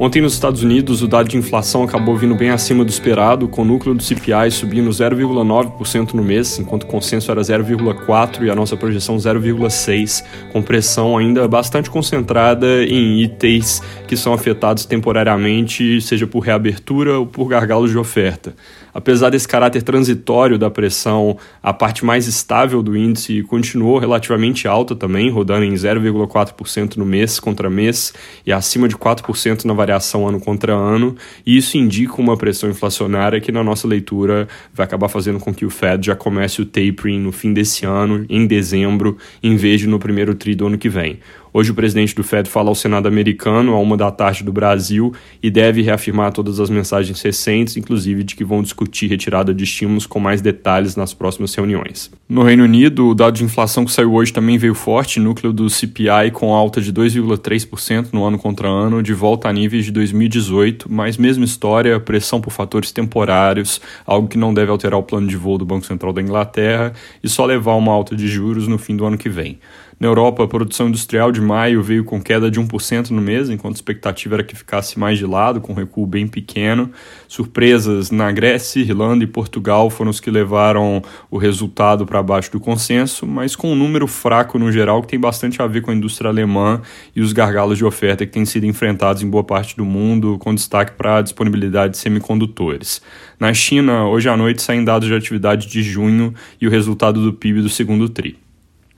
Ontem nos Estados Unidos, o dado de inflação acabou vindo bem acima do esperado, com o núcleo do CPI subindo 0,9% no mês, enquanto o consenso era 0,4% e a nossa projeção 0,6%, com pressão ainda bastante concentrada em itens que são afetados temporariamente, seja por reabertura ou por gargalos de oferta. Apesar desse caráter transitório da pressão, a parte mais estável do índice continuou relativamente alta também, rodando em 0,4% no mês contra mês e acima de 4% na variação ano contra ano, e isso indica uma pressão inflacionária que, na nossa leitura, vai acabar fazendo com que o Fed já comece o tapering no fim desse ano, em dezembro, em vez de no primeiro tri do ano que vem. Hoje o presidente do Fed fala ao Senado americano, a uma da tarde do Brasil, e deve reafirmar todas as mensagens recentes, inclusive de que vão discutir retirada de estímulos com mais detalhes nas próximas reuniões. No Reino Unido, o dado de inflação que saiu hoje também veio forte, núcleo do CPI com alta de 2,3% no ano contra ano, de volta a níveis de 2018, mas mesma história, pressão por fatores temporários, algo que não deve alterar o plano de voo do Banco Central da Inglaterra e só levar uma alta de juros no fim do ano que vem. Na Europa, a produção industrial de maio veio com queda de 1% no mês, enquanto a expectativa era que ficasse mais de lado, com um recuo bem pequeno. Surpresas na Grécia, Irlanda e Portugal foram os que levaram o resultado para baixo do consenso, mas com um número fraco no geral, que tem bastante a ver com a indústria alemã e os gargalos de oferta que têm sido enfrentados em boa parte do mundo, com destaque para a disponibilidade de semicondutores. Na China, hoje à noite saem dados de atividade de junho e o resultado do PIB do segundo TRI.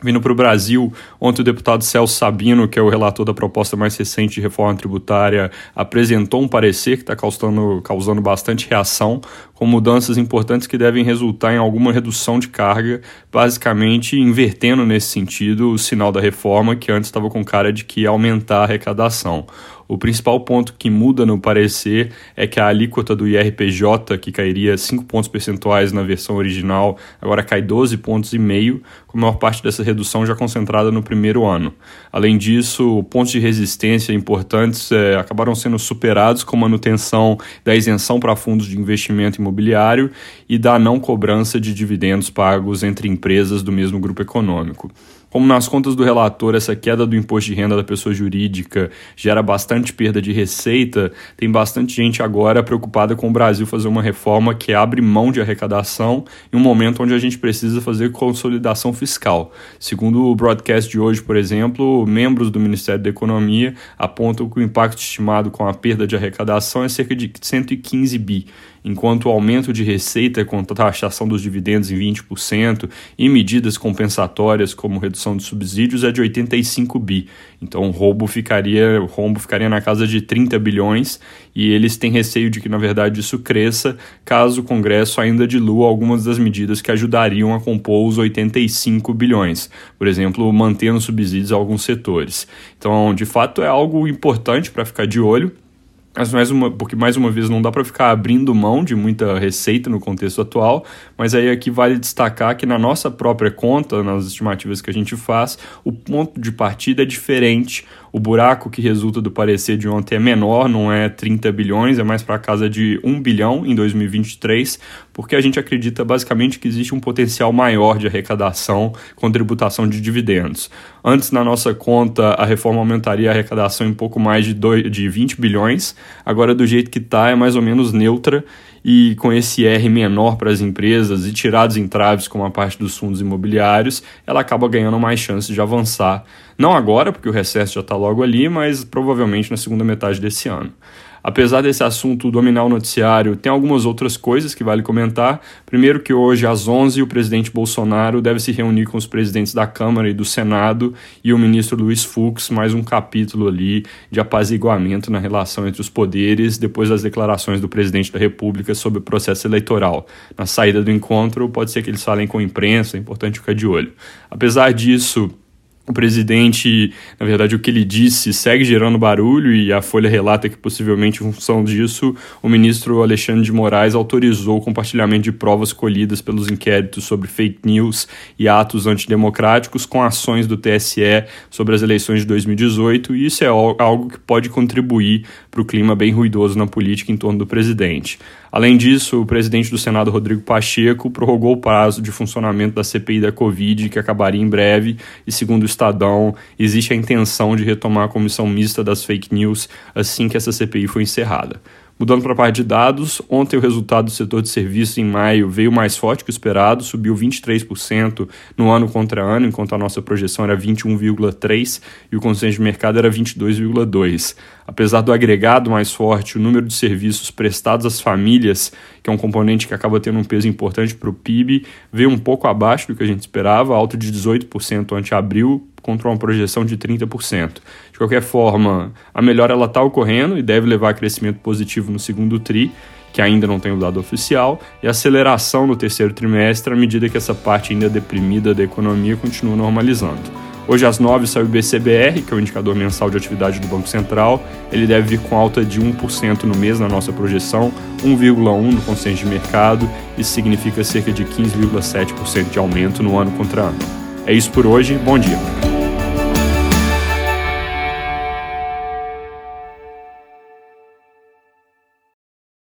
Vindo para o Brasil, ontem o deputado Celso Sabino, que é o relator da proposta mais recente de reforma tributária, apresentou um parecer que está causando, causando bastante reação, com mudanças importantes que devem resultar em alguma redução de carga, basicamente invertendo nesse sentido o sinal da reforma, que antes estava com cara de que ia aumentar a arrecadação. O principal ponto que muda no parecer é que a alíquota do IRPJ, que cairia 5 pontos percentuais na versão original, agora cai 12 pontos e meio, com a maior parte dessa redução já concentrada no primeiro ano. Além disso, pontos de resistência importantes é, acabaram sendo superados com manutenção da isenção para fundos de investimento imobiliário e da não cobrança de dividendos pagos entre empresas do mesmo grupo econômico. Como nas contas do relator, essa queda do imposto de renda da pessoa jurídica gera bastante perda de receita, tem bastante gente agora preocupada com o Brasil fazer uma reforma que abre mão de arrecadação em um momento onde a gente precisa fazer consolidação fiscal. Segundo o broadcast de hoje, por exemplo, membros do Ministério da Economia apontam que o impacto estimado com a perda de arrecadação é cerca de 115 bi enquanto o aumento de receita com taxação dos dividendos em 20% e medidas compensatórias como redução de subsídios é de 85 bi. Então o roubo ficaria, o rombo ficaria na casa de 30 bilhões e eles têm receio de que na verdade isso cresça caso o Congresso ainda dilua algumas das medidas que ajudariam a compor os 85 bilhões, por exemplo, mantendo subsídios a alguns setores. Então, de fato é algo importante para ficar de olho mas mais uma, porque mais uma vez não dá para ficar abrindo mão de muita receita no contexto atual, mas aí aqui vale destacar que na nossa própria conta, nas estimativas que a gente faz, o ponto de partida é diferente. O buraco que resulta do parecer de ontem é menor, não é 30 bilhões, é mais para casa de 1 bilhão em 2023, porque a gente acredita basicamente que existe um potencial maior de arrecadação com tributação de dividendos. Antes, na nossa conta, a reforma aumentaria a arrecadação em pouco mais de, 2, de 20 bilhões, agora, do jeito que está, é mais ou menos neutra e com esse R menor para as empresas e tirados entraves como a parte dos fundos imobiliários, ela acaba ganhando mais chances de avançar. Não agora, porque o recesso já está logo ali, mas provavelmente na segunda metade desse ano. Apesar desse assunto dominar o noticiário, tem algumas outras coisas que vale comentar. Primeiro que hoje às 11 o presidente Bolsonaro deve se reunir com os presidentes da Câmara e do Senado e o ministro Luiz Fux, mais um capítulo ali de apaziguamento na relação entre os poderes depois das declarações do presidente da República sobre o processo eleitoral. Na saída do encontro, pode ser que eles falem com a imprensa, é importante ficar de olho. Apesar disso, o presidente, na verdade, o que ele disse segue gerando barulho e a Folha relata que, possivelmente, em função disso, o ministro Alexandre de Moraes autorizou o compartilhamento de provas colhidas pelos inquéritos sobre fake news e atos antidemocráticos com ações do TSE sobre as eleições de 2018, e isso é algo que pode contribuir para o clima bem ruidoso na política em torno do presidente. Além disso, o presidente do Senado, Rodrigo Pacheco, prorrogou o prazo de funcionamento da CPI da Covid, que acabaria em breve, e segundo Estadão, existe a intenção de retomar a comissão mista das fake news assim que essa CPI for encerrada. Mudando para a parte de dados, ontem o resultado do setor de serviços em maio veio mais forte que o esperado, subiu 23% no ano contra ano, enquanto a nossa projeção era 21,3% e o consenso de mercado era 22,2%. Apesar do agregado mais forte, o número de serviços prestados às famílias, que é um componente que acaba tendo um peso importante para o PIB, veio um pouco abaixo do que a gente esperava, alto de 18% ante abril, contra uma projeção de 30%. De qualquer forma, a melhora ela está ocorrendo e deve levar a crescimento positivo no segundo TRI, que ainda não tem o dado oficial, e aceleração no terceiro trimestre à medida que essa parte ainda deprimida da economia continua normalizando. Hoje às 9 sai o BCBR, que é o indicador mensal de atividade do Banco Central. Ele deve vir com alta de 1% no mês na nossa projeção, 1,1% no consenso de mercado, isso significa cerca de 15,7% de aumento no ano contra ano. É isso por hoje, bom dia.